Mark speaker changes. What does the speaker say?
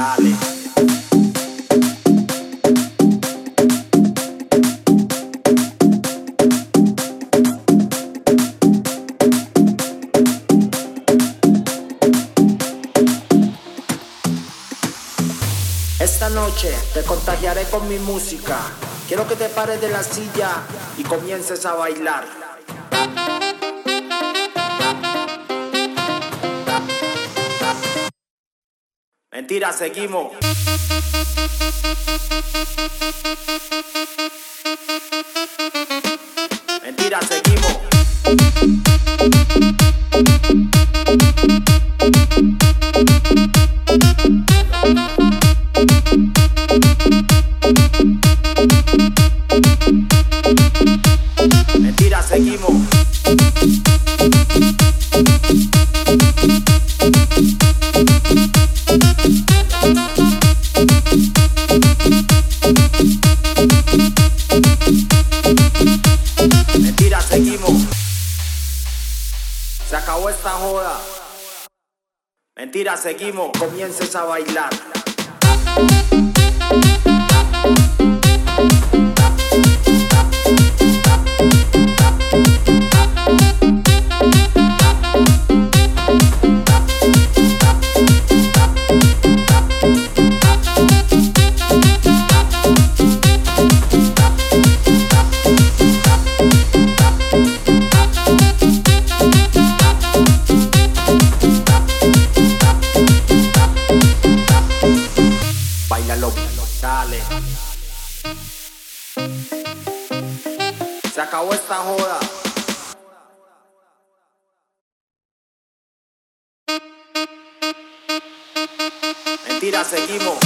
Speaker 1: Esta noche te contagiaré con mi música. Quiero que te pares de la silla y comiences a bailar. Mentira, seguimos. Mentira, seguimos. Mentira, seguimos. Se acabó esta joda. Mentira, seguimos. Comiences a bailar. Bailalo, dale. Se acabó esta joda. Mentira, seguimos.